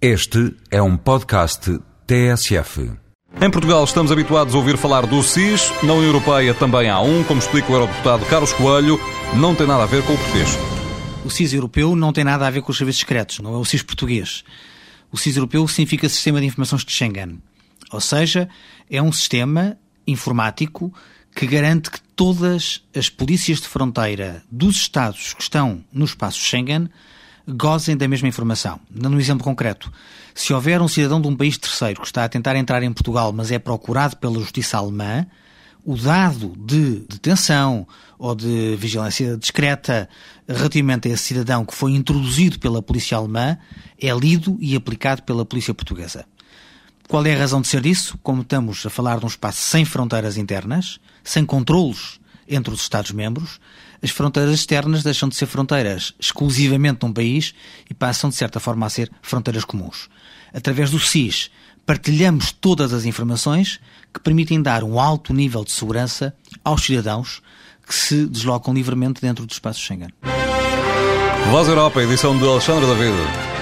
Este é um podcast TSF. Em Portugal estamos habituados a ouvir falar do SIS, na União Europeia também há um, como explica o eurodeputado Carlos Coelho, não tem nada a ver com o português. O SIS europeu não tem nada a ver com os serviços secretos, não é o SIS português. O SIS europeu significa Sistema de Informações de Schengen. Ou seja, é um sistema informático que garante que todas as polícias de fronteira dos Estados que estão no espaço Schengen gozem da mesma informação. Dando um exemplo concreto, se houver um cidadão de um país terceiro que está a tentar entrar em Portugal, mas é procurado pela justiça alemã, o dado de detenção ou de vigilância discreta relativamente a esse cidadão que foi introduzido pela polícia alemã é lido e aplicado pela polícia portuguesa. Qual é a razão de ser disso? Como estamos a falar de um espaço sem fronteiras internas, sem controlos entre os Estados-membros, as fronteiras externas deixam de ser fronteiras exclusivamente de um país e passam, de certa forma, a ser fronteiras comuns. Através do SIS, partilhamos todas as informações que permitem dar um alto nível de segurança aos cidadãos que se deslocam livremente dentro do espaço Schengen. Voz Europa, edição de Alexandre David.